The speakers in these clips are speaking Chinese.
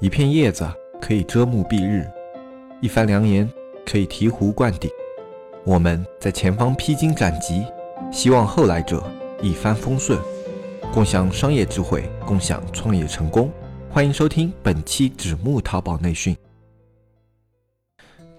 一片叶子可以遮目蔽日，一番良言可以醍醐灌顶。我们在前方披荆斩棘，希望后来者一帆风顺，共享商业智慧，共享创业成功。欢迎收听本期纸木淘宝内训。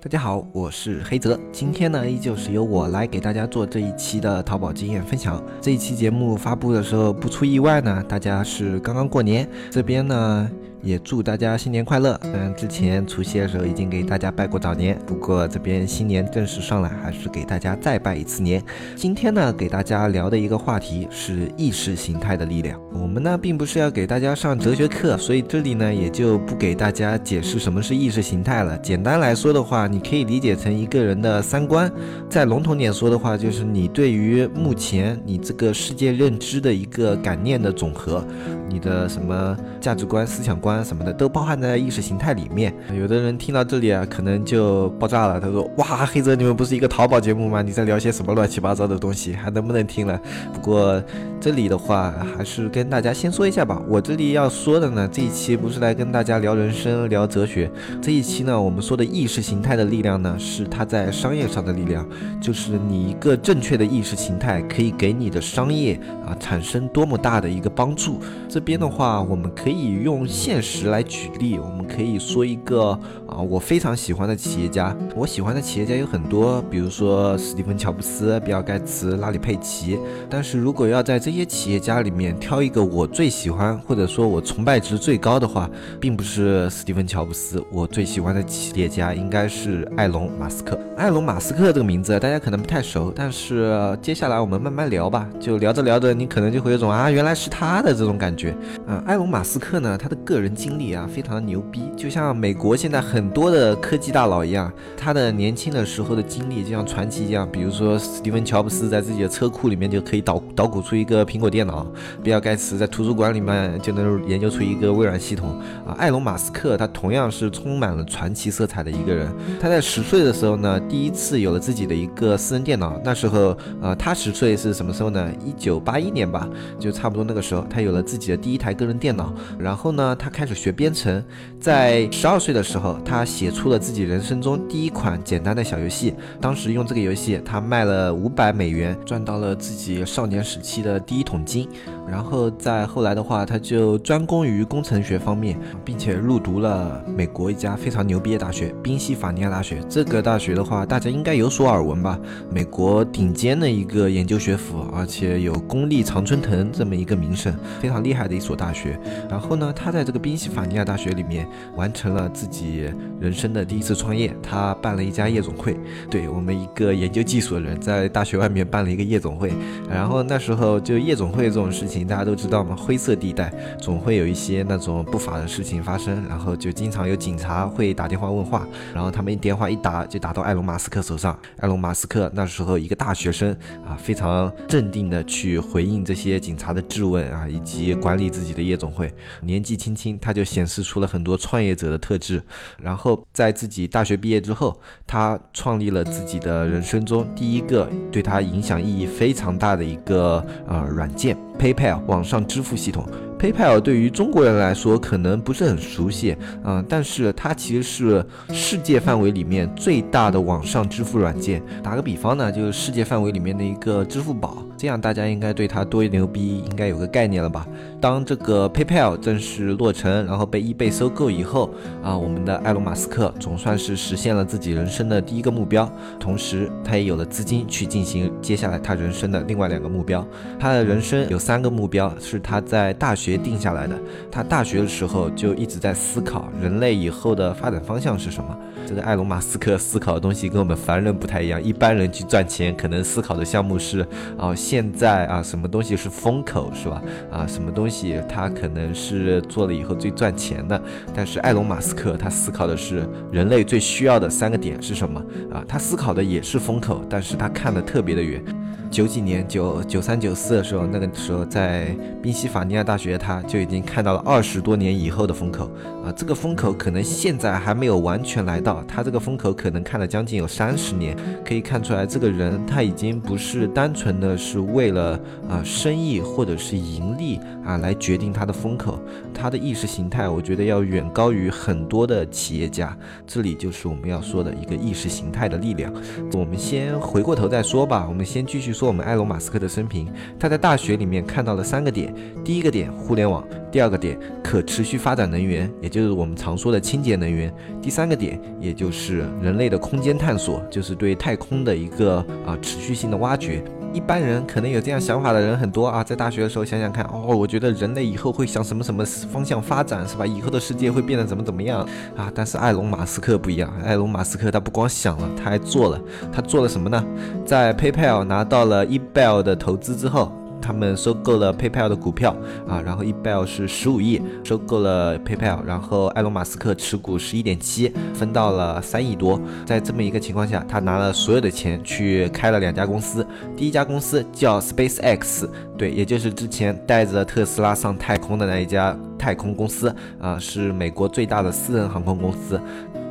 大家好，我是黑泽。今天呢，依旧是由我来给大家做这一期的淘宝经验分享。这一期节目发布的时候，不出意外呢，大家是刚刚过年，这边呢。也祝大家新年快乐。嗯，之前除夕的时候已经给大家拜过早年，不过这边新年正式上来，还是给大家再拜一次年。今天呢，给大家聊的一个话题是意识形态的力量。我们呢，并不是要给大家上哲学课，所以这里呢，也就不给大家解释什么是意识形态了。简单来说的话，你可以理解成一个人的三观。再笼统点说的话，就是你对于目前你这个世界认知的一个感念的总和，你的什么价值观、思想观。什么的都包含在意识形态里面。有的人听到这里啊，可能就爆炸了。他说：“哇，黑泽，你们不是一个淘宝节目吗？你在聊些什么乱七八糟的东西？还能不能听了？”不过这里的话，还是跟大家先说一下吧。我这里要说的呢，这一期不是来跟大家聊人生、聊哲学。这一期呢，我们说的意识形态的力量呢，是它在商业上的力量，就是你一个正确的意识形态可以给你的商业啊产生多么大的一个帮助。这边的话，我们可以用现。实来举例，我们可以说一个啊，我非常喜欢的企业家。我喜欢的企业家有很多，比如说史蒂芬·乔布斯、比尔·盖茨、拉里·佩奇。但是如果要在这些企业家里面挑一个我最喜欢，或者说我崇拜值最高的话，并不是史蒂芬·乔布斯。我最喜欢的企业家应该是埃隆·马斯克。埃隆·马斯克这个名字大家可能不太熟，但是接下来我们慢慢聊吧。就聊着聊着，你可能就会有种啊，原来是他的这种感觉。嗯，埃隆·马斯克呢，他的个人。经历啊，非常的牛逼，就像美国现在很多的科技大佬一样，他的年轻的时候的经历就像传奇一样。比如说，史蒂芬·乔布斯在自己的车库里面就可以捣捣鼓出一个苹果电脑，比尔·盖茨在图书馆里面就能研究出一个微软系统啊。埃隆·马斯克他同样是充满了传奇色彩的一个人。他在十岁的时候呢，第一次有了自己的一个私人电脑。那时候，呃，他十岁是什么时候呢？一九八一年吧，就差不多那个时候，他有了自己第一台个人电脑。然后呢，他开始学编程，在十二岁的时候，他写出了自己人生中第一款简单的小游戏。当时用这个游戏，他卖了五百美元，赚到了自己少年时期的第一桶金。然后在后来的话，他就专攻于工程学方面，并且入读了美国一家非常牛逼的大学——宾夕法尼亚大学。这个大学的话，大家应该有所耳闻吧？美国顶尖的一个研究学府，而且有“公立常春藤”这么一个名声，非常厉害的一所大学。然后呢，他在这个宾夕法尼亚大学里面完成了自己人生的第一次创业，他办了一家夜总会。对我们一个研究技术的人，在大学外面办了一个夜总会。然后那时候就夜总会这种事情。大家都知道吗？灰色地带总会有一些那种不法的事情发生，然后就经常有警察会打电话问话，然后他们一电话一打就打到埃隆·马斯克手上。埃隆·马斯克那时候一个大学生啊，非常镇定的去回应这些警察的质问啊，以及管理自己的夜总会。年纪轻轻他就显示出了很多创业者的特质。然后在自己大学毕业之后，他创立了自己的人生中第一个对他影响意义非常大的一个呃软件。PayPal 网上支付系统，PayPal 对于中国人来说可能不是很熟悉，嗯，但是它其实是世界范围里面最大的网上支付软件。打个比方呢，就是世界范围里面的一个支付宝。这样大家应该对它多牛逼应该有个概念了吧？当这个 PayPal 正式落成，然后被 eBay 收购以后，啊，我们的埃隆·马斯克总算是实现了自己人生的第一个目标，同时他也有了资金去进行接下来他人生的另外两个目标。他的人生有三个目标是他在大学定下来的，他大学的时候就一直在思考人类以后的发展方向是什么。这个埃隆·马斯克思考的东西跟我们凡人不太一样，一般人去赚钱可能思考的项目是，啊。现在啊，什么东西是风口是吧？啊，什么东西它可能是做了以后最赚钱的？但是埃隆·马斯克他思考的是人类最需要的三个点是什么？啊，他思考的也是风口，但是他看的特别的远。九几年九九三九四的时候，那个时候在宾夕法尼亚大学，他就已经看到了二十多年以后的风口啊。这个风口可能现在还没有完全来到，他这个风口可能看了将近有三十年。可以看出来，这个人他已经不是单纯的是为了啊生意或者是盈利啊来决定他的风口，他的意识形态，我觉得要远高于很多的企业家。这里就是我们要说的一个意识形态的力量。我们先回过头再说吧，我们先继续说我们埃隆·马斯克的生平。他在大学里面看到了三个点：第一个点，互联网；第二个点，可持续发展能源，也就是我们常说的清洁能源；第三个点，也就是人类的空间探索，就是对太空的一个啊持续性的挖掘。一般人可能有这样想法的人很多啊，在大学的时候想想看，哦，我觉得人类以后会向什么什么方向发展，是吧？以后的世界会变得怎么怎么样啊？但是埃隆·马斯克不一样，埃隆·马斯克他不光想了，他还做了。他做了什么呢？在 PayPal 拿到了 eBay 的投资之后。他们收购了 PayPal 的股票啊，然后 eBay 是十五亿收购了 PayPal，然后埃隆·马斯克持股十一点七，分到了三亿多。在这么一个情况下，他拿了所有的钱去开了两家公司，第一家公司叫 SpaceX，对，也就是之前带着特斯拉上太空的那一家太空公司啊，是美国最大的私人航空公司。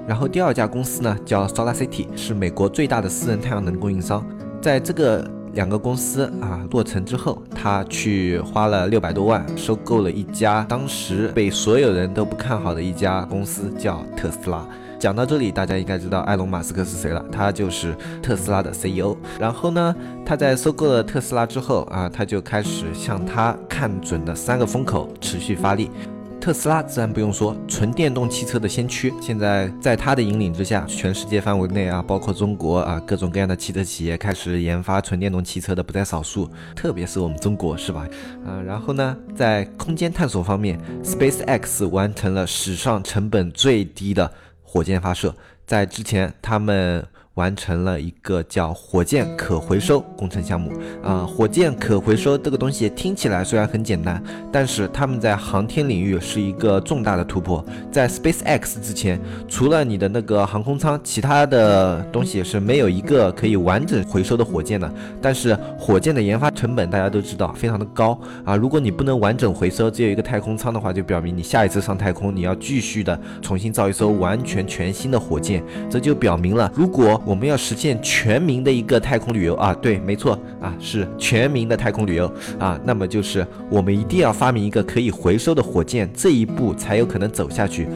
然后第二家公司呢叫 SolarCity，是美国最大的私人太阳能供应商。在这个两个公司啊落成之后，他去花了六百多万收购了一家当时被所有人都不看好的一家公司，叫特斯拉。讲到这里，大家应该知道埃隆·马斯克是谁了，他就是特斯拉的 CEO。然后呢，他在收购了特斯拉之后啊，他就开始向他看准的三个风口持续发力。特斯拉自然不用说，纯电动汽车的先驱。现在在他的引领之下，全世界范围内啊，包括中国啊，各种各样的汽车企业开始研发纯电动汽车的不在少数。特别是我们中国，是吧？啊，然后呢，在空间探索方面，SpaceX 完成了史上成本最低的火箭发射。在之前，他们。完成了一个叫火箭可回收工程项目啊，火箭可回收这个东西听起来虽然很简单，但是他们在航天领域是一个重大的突破。在 SpaceX 之前，除了你的那个航空舱，其他的东西是没有一个可以完整回收的火箭的。但是火箭的研发成本大家都知道非常的高啊，如果你不能完整回收，只有一个太空舱的话，就表明你下一次上太空你要继续的重新造一艘完全全新的火箭，这就表明了如果。我们要实现全民的一个太空旅游。啊，对，没错。啊，是全民的太空旅游。啊，那么就是我们一定要发明一个可以回收的火箭，这一步才有可能走下去。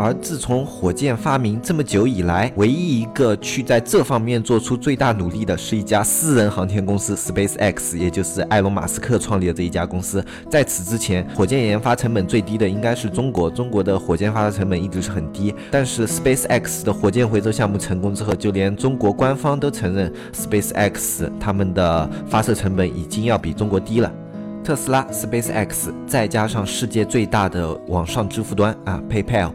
而自从火箭发明这么久以来，唯一一个去在这方面做出最大努力的是一家私人航天公司 SpaceX，也就是埃隆·马斯克创立的这一家公司。在此之前，火箭研发成本最低的应该是中国，中国的火箭发射成本一直是很低。但是 SpaceX 的火箭回收项目成功之后，就连中国官方都承认 SpaceX 他们的发射成本已经要比中国低了。特斯拉、SpaceX 再加上世界最大的网上支付端啊 PayPal。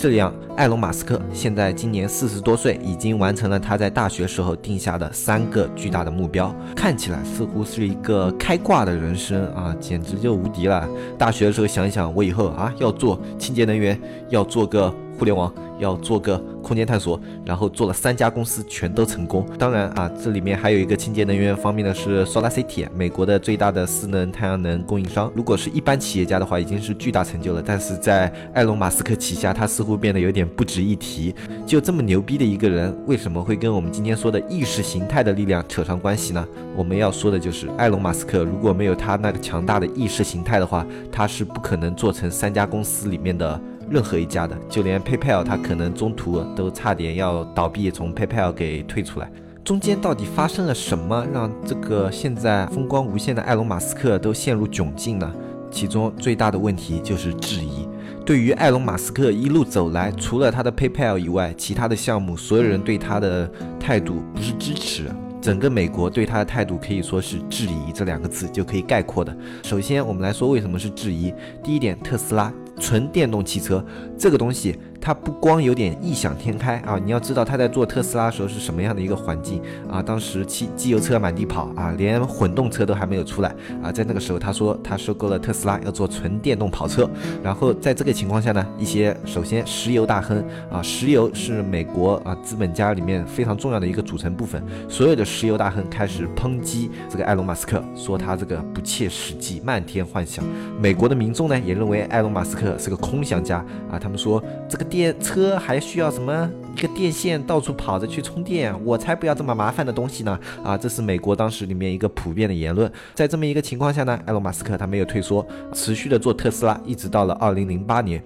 这样，埃隆·马斯克现在今年四十多岁，已经完成了他在大学时候定下的三个巨大的目标，看起来似乎是一个开挂的人生啊，简直就无敌了。大学的时候想一想，我以后啊要做清洁能源，要做个互联网。要做个空间探索，然后做了三家公司，全都成功。当然啊，这里面还有一个清洁能源方面的是 SolarCity，美国的最大的私能太阳能供应商。如果是一般企业家的话，已经是巨大成就了。但是在埃隆·马斯克旗下，他似乎变得有点不值一提。就这么牛逼的一个人，为什么会跟我们今天说的意识形态的力量扯上关系呢？我们要说的就是埃隆·马斯克，如果没有他那个强大的意识形态的话，他是不可能做成三家公司里面的。任何一家的，就连 PayPal，它可能中途都差点要倒闭，从 PayPal 给退出来。中间到底发生了什么，让这个现在风光无限的埃隆·马斯克都陷入窘境呢？其中最大的问题就是质疑。对于埃隆·马斯克一路走来，除了他的 PayPal 以外，其他的项目，所有人对他的态度不是支持，整个美国对他的态度可以说是质疑这两个字就可以概括的。首先，我们来说为什么是质疑。第一点，特斯拉。纯电动汽车这个东西他不光有点异想天开啊，你要知道他在做特斯拉的时候是什么样的一个环境啊？当时汽机油车满地跑啊，连混动车都还没有出来啊。在那个时候，他说他收购了特斯拉，要做纯电动跑车。然后在这个情况下呢，一些首先石油大亨啊，石油是美国啊资本家里面非常重要的一个组成部分，所有的石油大亨开始抨击这个埃隆·马斯克，说他这个不切实际、漫天幻想。美国的民众呢也认为埃隆·马斯克是个空想家啊，他们说这个电车还需要什么？一个电线到处跑着去充电，我才不要这么麻烦的东西呢！啊，这是美国当时里面一个普遍的言论。在这么一个情况下呢，埃隆·马斯克他没有退缩，持续的做特斯拉，一直到了二零零八年。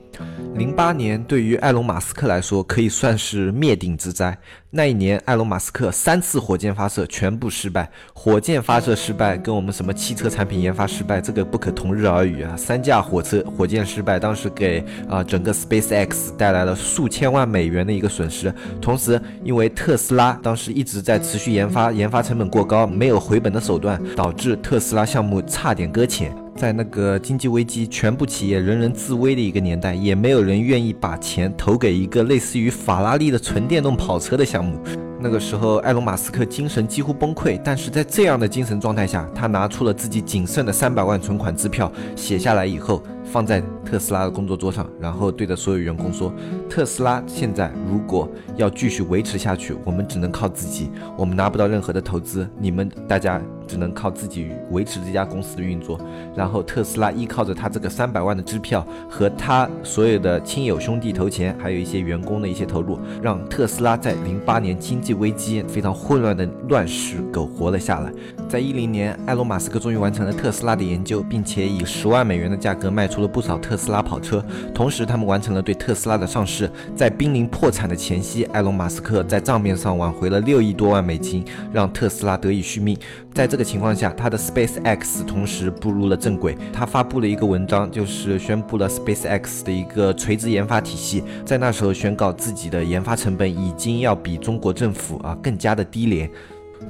零八年对于埃隆·马斯克来说可以算是灭顶之灾。那一年，埃隆·马斯克三次火箭发射全部失败，火箭发射失败跟我们什么汽车产品研发失败这个不可同日而语啊！三架火车火箭失败，当时给啊整个 SpaceX 带来了数千万美元的一个损失失。同时，因为特斯拉当时一直在持续研发，研发成本过高，没有回本的手段，导致特斯拉项目差点搁浅。在那个经济危机、全部企业人人自危的一个年代，也没有人愿意把钱投给一个类似于法拉利的纯电动跑车的项目。那个时候，埃隆·马斯克精神几乎崩溃，但是在这样的精神状态下，他拿出了自己仅剩的三百万存款支票，写下来以后。放在特斯拉的工作桌上，然后对着所有员工说：“特斯拉现在如果要继续维持下去，我们只能靠自己，我们拿不到任何的投资，你们大家只能靠自己维持这家公司的运作。”然后特斯拉依靠着他这个三百万的支票和他所有的亲友兄弟投钱，还有一些员工的一些投入，让特斯拉在零八年经济危机非常混乱的乱世苟活了下来。在一零年，埃隆·马斯克终于完成了特斯拉的研究，并且以十万美元的价格卖出了。不少特斯拉跑车，同时他们完成了对特斯拉的上市。在濒临破产的前夕，埃隆·马斯克在账面上挽回了六亿多万美金，让特斯拉得以续命。在这个情况下，他的 SpaceX 同时步入了正轨。他发布了一个文章，就是宣布了 SpaceX 的一个垂直研发体系。在那时候宣告自己的研发成本已经要比中国政府啊更加的低廉。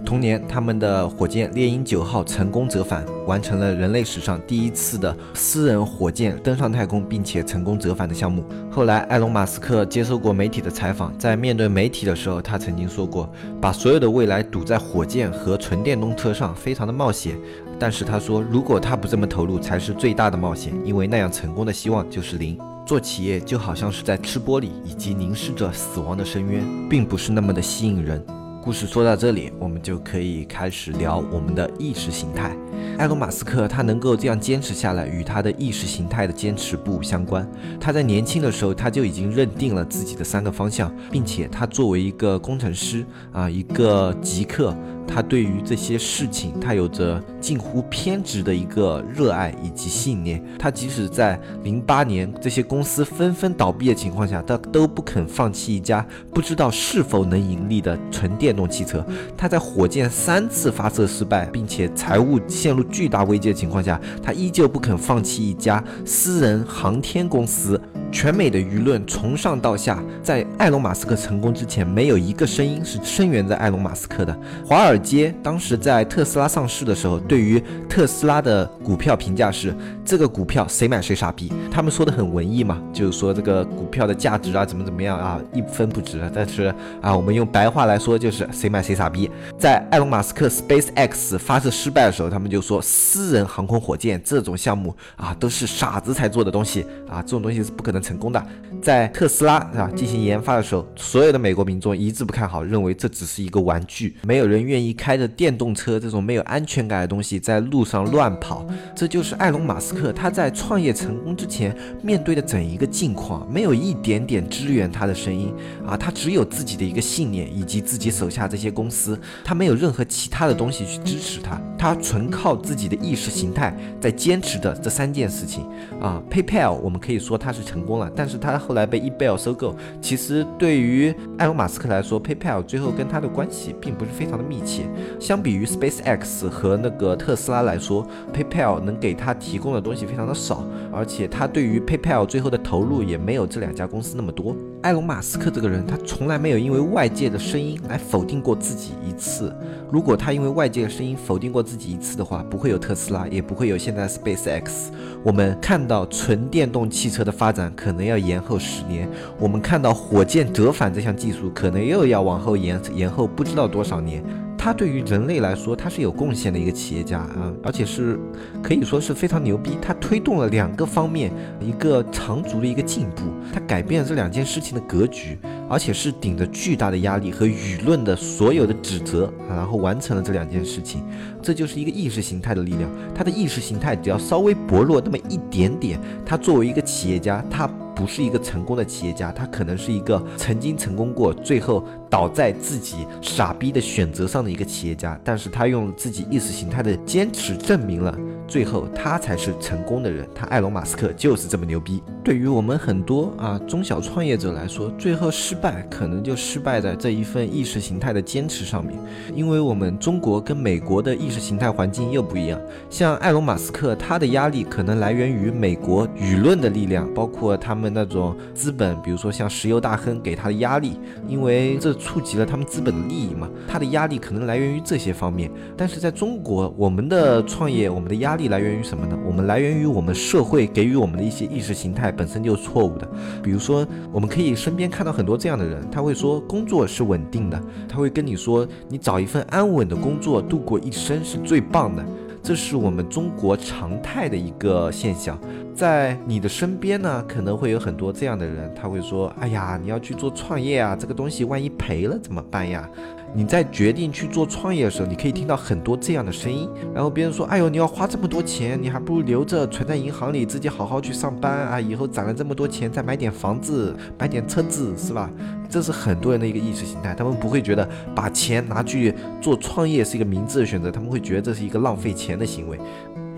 同年，他们的火箭猎鹰九号成功折返，完成了人类史上第一次的私人火箭登上太空，并且成功折返的项目。后来，埃隆·马斯克接受过媒体的采访，在面对媒体的时候，他曾经说过，把所有的未来赌在火箭和纯电动车上，非常的冒险。但是他说，如果他不这么投入，才是最大的冒险，因为那样成功的希望就是零。做企业就好像是在吃玻璃，以及凝视着死亡的深渊，并不是那么的吸引人。故事说到这里，我们就可以开始聊我们的意识形态。埃隆·马斯克他能够这样坚持下来，与他的意识形态的坚持不相关。他在年轻的时候，他就已经认定了自己的三个方向，并且他作为一个工程师啊，一个极客。他对于这些事情，他有着近乎偏执的一个热爱以及信念。他即使在零八年这些公司纷纷倒闭的情况下，他都不肯放弃一家不知道是否能盈利的纯电动汽车。他在火箭三次发射失败，并且财务陷入巨大危机的情况下，他依旧不肯放弃一家私人航天公司。全美的舆论从上到下，在埃隆·马斯克成功之前，没有一个声音是声援在埃隆·马斯克的。华尔街当时在特斯拉上市的时候，对于特斯拉的股票评价是：这个股票谁买谁傻逼。他们说的很文艺嘛，就是说这个股票的价值啊，怎么怎么样啊，一分不值。但是啊，我们用白话来说，就是谁买谁傻逼。在埃隆·马斯克 SpaceX 发射失败的时候，他们就说私人航空火箭这种项目啊，都是傻子才做的东西啊，这种东西是不可能。成功的，在特斯拉啊进行研发的时候，所有的美国民众一致不看好，认为这只是一个玩具，没有人愿意你开着电动车这种没有安全感的东西在路上乱跑。这就是埃隆·马斯克他在创业成功之前面对的整一个境况，没有一点点支援他的声音啊，他只有自己的一个信念以及自己手下这些公司，他没有任何其他的东西去支持他，他纯靠自己的意识形态在坚持的这三件事情啊。PayPal 我们可以说他是成功。了，但是他后来被 eBay 收购。其实对于埃隆·马斯克来说，PayPal 最后跟他的关系并不是非常的密切。且相比于 SpaceX 和那个特斯拉来说，PayPal 能给他提供的东西非常的少，而且他对于 PayPal 最后的投入也没有这两家公司那么多。埃隆·马斯克这个人，他从来没有因为外界的声音来否定过自己一次。如果他因为外界的声音否定过自己一次的话，不会有特斯拉，也不会有现在 SpaceX。我们看到纯电动汽车的发展可能要延后十年，我们看到火箭折返这项技术可能又要往后延延后不知道多少年。他对于人类来说，他是有贡献的一个企业家啊，而且是可以说是非常牛逼。他推动了两个方面一个长足的一个进步，他改变了这两件事情的格局，而且是顶着巨大的压力和舆论的所有的指责，然后完成了这两件事情。这就是一个意识形态的力量。他的意识形态只要稍微薄弱那么一点点，他作为一个企业家，他。不是一个成功的企业家，他可能是一个曾经成功过，最后倒在自己傻逼的选择上的一个企业家，但是他用自己意识形态的坚持证明了。最后，他才是成功的人。他埃隆·马斯克就是这么牛逼。对于我们很多啊中小创业者来说，最后失败可能就失败在这一份意识形态的坚持上面。因为我们中国跟美国的意识形态环境又不一样。像埃隆·马斯克，他的压力可能来源于美国舆论的力量，包括他们那种资本，比如说像石油大亨给他的压力，因为这触及了他们资本的利益嘛。他的压力可能来源于这些方面。但是在中国，我们的创业，我们的压压力来源于什么呢？我们来源于我们社会给予我们的一些意识形态本身就是错误的。比如说，我们可以身边看到很多这样的人，他会说工作是稳定的，他会跟你说你找一份安稳的工作度过一生是最棒的。这是我们中国常态的一个现象。在你的身边呢，可能会有很多这样的人，他会说：“哎呀，你要去做创业啊，这个东西万一赔了怎么办呀？”你在决定去做创业的时候，你可以听到很多这样的声音。然后别人说：“哎呦，你要花这么多钱，你还不如留着存在银行里，自己好好去上班啊，以后攒了这么多钱再买点房子，买点车子，是吧？”这是很多人的一个意识形态，他们不会觉得把钱拿去做创业是一个明智的选择，他们会觉得这是一个浪费钱的行为。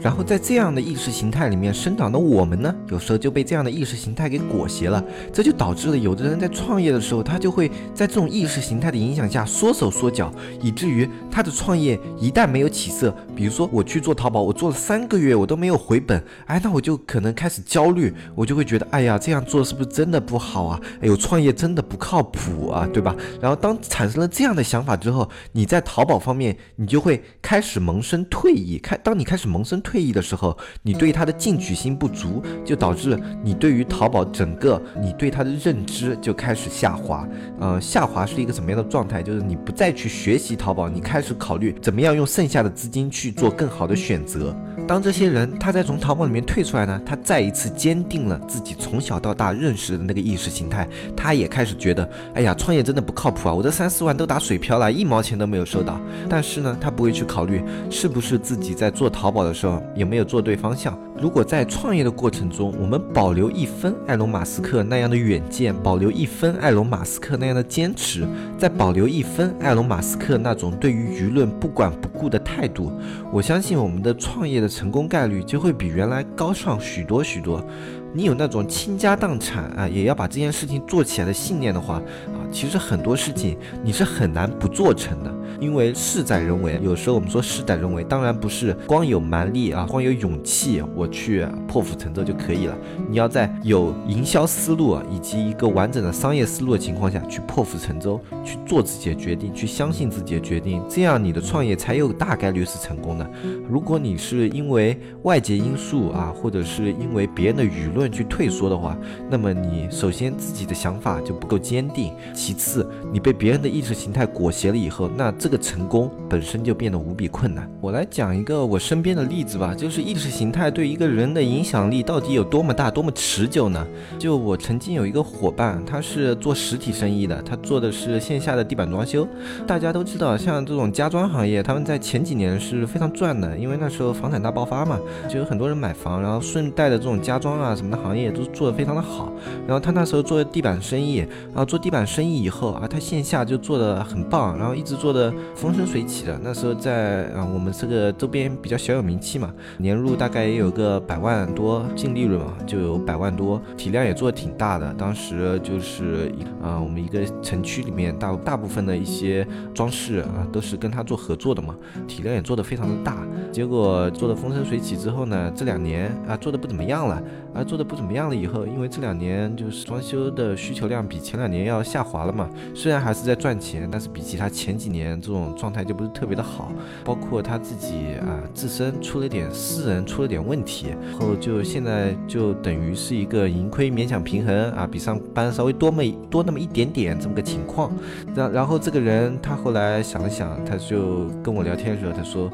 然后在这样的意识形态里面生长的我们呢，有时候就被这样的意识形态给裹挟了，这就导致了有的人在创业的时候，他就会在这种意识形态的影响下缩手缩脚，以至于他的创业一旦没有起色，比如说我去做淘宝，我做了三个月我都没有回本，哎，那我就可能开始焦虑，我就会觉得，哎呀，这样做是不是真的不好啊？哎呦，创业真的不靠谱啊，对吧？然后当产生了这样的想法之后，你在淘宝方面，你就会开始萌生退意，开，当你开始萌生。退退役的时候，你对它的进取心不足，就导致你对于淘宝整个你对它的认知就开始下滑。呃，下滑是一个什么样的状态？就是你不再去学习淘宝，你开始考虑怎么样用剩下的资金去做更好的选择。当这些人他在从淘宝里面退出来呢，他再一次坚定了自己从小到大认识的那个意识形态，他也开始觉得，哎呀，创业真的不靠谱啊！我这三四万都打水漂了，一毛钱都没有收到。但是呢，他不会去考虑是不是自己在做淘宝的时候。有没有做对方向？如果在创业的过程中，我们保留一分埃隆·马斯克那样的远见，保留一分埃隆·马斯克那样的坚持，再保留一分埃隆·马斯克那种对于舆论不管不顾的态度，我相信我们的创业的成功概率就会比原来高上许多许多。你有那种倾家荡产啊，也要把这件事情做起来的信念的话啊，其实很多事情你是很难不做成的。因为事在人为，有时候我们说事在人为，当然不是光有蛮力啊，光有勇气我去破釜沉舟就可以了。你要在有营销思路以及一个完整的商业思路的情况下去破釜沉舟，去做自己的决定，去相信自己的决定，这样你的创业才有大概率是成功的。如果你是因为外界因素啊，或者是因为别人的舆论去退缩的话，那么你首先自己的想法就不够坚定，其次你被别人的意识形态裹挟了以后，那。这个成功本身就变得无比困难。我来讲一个我身边的例子吧，就是意识形态对一个人的影响力到底有多么大、多么持久呢？就我曾经有一个伙伴，他是做实体生意的，他做的是线下的地板装修。大家都知道，像这种家装行业，他们在前几年是非常赚的，因为那时候房产大爆发嘛，就有很多人买房，然后顺带的这种家装啊什么的行业都做得非常的好。然后他那时候做地板生意，然后做地板生意以后啊，他线下就做的很棒，然后一直做的。风生水起的。那时候在啊，我们这个周边比较小有名气嘛，年入大概也有个百万多，净利润嘛就有百万多，体量也做的挺大的。当时就是啊，我们一个城区里面大大部分的一些装饰啊，都是跟他做合作的嘛，体量也做的非常的大。结果做的风生水起之后呢，这两年啊做的不怎么样了，啊做的不怎么样了以后，因为这两年就是装修的需求量比前两年要下滑了嘛，虽然还是在赚钱，但是比起他前几年这种状态就不是特别的好，包括他自己啊自身出了点私人出了点问题，然后就现在就等于是一个盈亏勉强平衡啊，比上班稍微多么多那么一点点这么个情况，然然后这个人他后来想了想，他就跟我聊天的时候他说，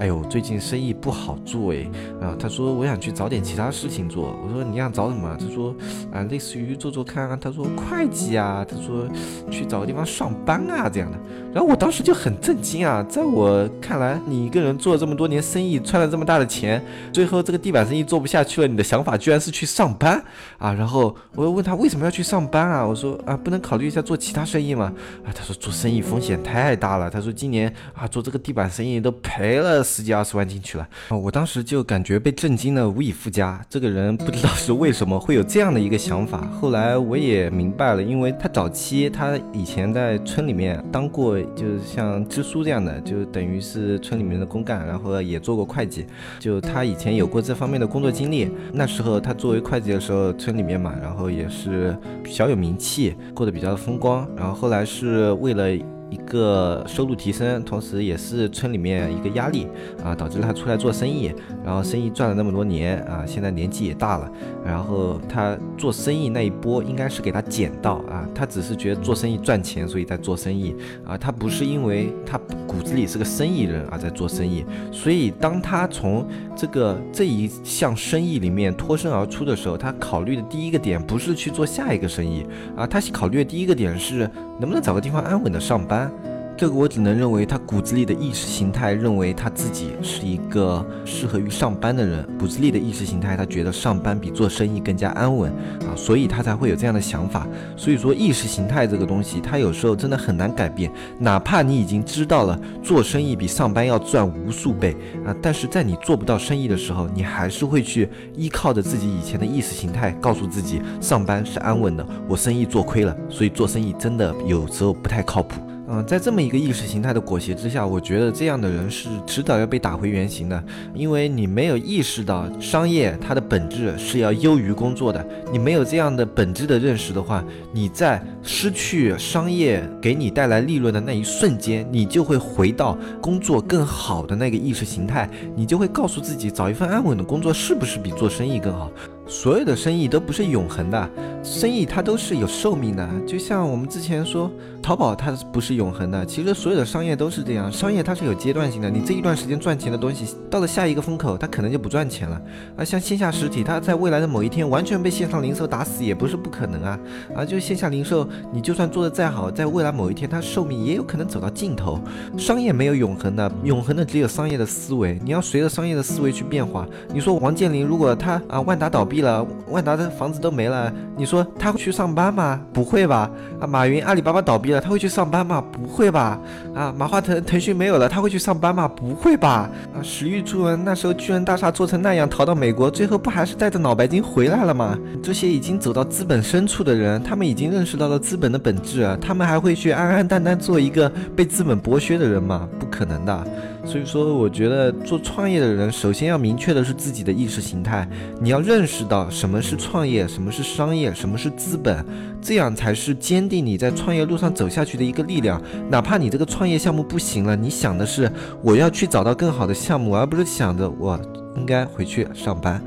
哎呦最近生意不好做哎，啊他说我想去找点其他事情做，我说你想找什么？他说啊类似于做做看啊，他说会计啊，他说去找个地方上班啊。这样的，然后我当时就很震惊啊，在我看来你一个人做了这么多年生意，赚了这么大的钱，最后这个地板生意做不下去了，你的想法居然是去上班啊？然后我又问他为什么要去上班啊？我说啊不能考虑一下做其他生意吗？啊他说做生意风险太大了，他说今年啊做这个地板生意都赔了十几二十万进去了啊，我当时就感觉被震惊的无以复加。这个人不知道是为什么会有这样的一个想法，后来我也明白了，因为他早期他以前在村里面当过，就是像支书这样的，就等于是村里面的公干，然后也做过会计，就他以前有过这方面的工作经历。那时候他作为会计的时候，村里面嘛，然后也是小有名气，过得比较风光。然后后来是为了。一个收入提升，同时也是村里面一个压力啊，导致他出来做生意，然后生意赚了那么多年啊，现在年纪也大了，然后他做生意那一波应该是给他捡到啊，他只是觉得做生意赚钱，所以在做生意啊，他不是因为他骨子里是个生意人而在做生意，所以当他从这个这一项生意里面脱身而出的时候，他考虑的第一个点不是去做下一个生意啊，他考虑的第一个点是能不能找个地方安稳的上班。这个我只能认为他骨子里的意识形态认为他自己是一个适合于上班的人，骨子里的意识形态他觉得上班比做生意更加安稳啊，所以他才会有这样的想法。所以说意识形态这个东西，他有时候真的很难改变。哪怕你已经知道了做生意比上班要赚无数倍啊，但是在你做不到生意的时候，你还是会去依靠着自己以前的意识形态，告诉自己上班是安稳的，我生意做亏了，所以做生意真的有时候不太靠谱。嗯，在这么一个意识形态的裹挟之下，我觉得这样的人是迟早要被打回原形的，因为你没有意识到商业它的本质是要优于工作的。你没有这样的本质的认识的话，你在失去商业给你带来利润的那一瞬间，你就会回到工作更好的那个意识形态，你就会告诉自己，找一份安稳的工作是不是比做生意更好？所有的生意都不是永恒的，生意它都是有寿命的。就像我们之前说，淘宝它不是永恒的。其实所有的商业都是这样，商业它是有阶段性的。你这一段时间赚钱的东西，到了下一个风口，它可能就不赚钱了。啊，像线下实体，它在未来的某一天完全被线上零售打死也不是不可能啊。啊，就线下零售，你就算做得再好，在未来某一天它寿命也有可能走到尽头。商业没有永恒的，永恒的只有商业的思维。你要随着商业的思维去变化。你说王健林如果他啊万达倒闭。了，万达的房子都没了，你说他会去上班吗？不会吧。啊，马云阿里巴巴倒闭了，他会去上班吗？不会吧。啊，马化腾腾讯没有了，他会去上班吗？不会吧。啊，史玉柱那时候巨人大厦做成那样，逃到美国，最后不还是带着脑白金回来了吗？这些已经走到资本深处的人，他们已经认识到了资本的本质，他们还会去安安淡淡做一个被资本剥削的人吗？不可能的。所以说，我觉得做创业的人，首先要明确的是自己的意识形态，你要认识到什么是创业，什么是商业，什么是资本，这样才是坚定你在创业路上走下去的一个力量。哪怕你这个创业项目不行了，你想的是我要去找到更好的项目，而不是想着我。应该回去上班，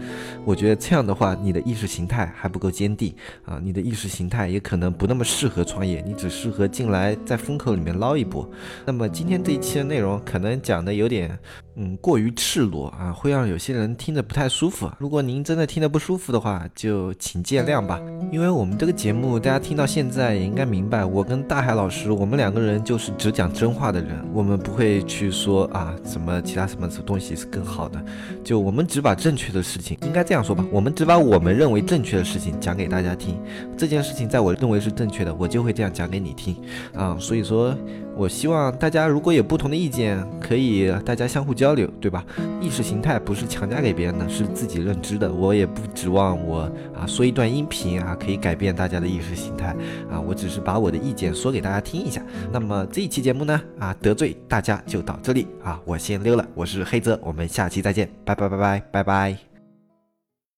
我觉得这样的话，你的意识形态还不够坚定啊，你的意识形态也可能不那么适合创业，你只适合进来在风口里面捞一波。那么今天这一期的内容可能讲的有点。嗯，过于赤裸啊，会让有些人听着不太舒服。如果您真的听得不舒服的话，就请见谅吧。因为我们这个节目，大家听到现在也应该明白，我跟大海老师，我们两个人就是只讲真话的人，我们不会去说啊什么其他什么东西是更好的，就我们只把正确的事情，应该这样这样说吧，我们只把我们认为正确的事情讲给大家听。这件事情在我认为是正确的，我就会这样讲给你听啊。所以说。我希望大家如果有不同的意见，可以大家相互交流，对吧？意识形态不是强加给别人的，是自己认知的。我也不指望我啊说一段音频啊可以改变大家的意识形态啊，我只是把我的意见说给大家听一下。那么这一期节目呢啊得罪大家就到这里啊，我先溜了。我是黑泽，我们下期再见，拜拜拜拜拜拜。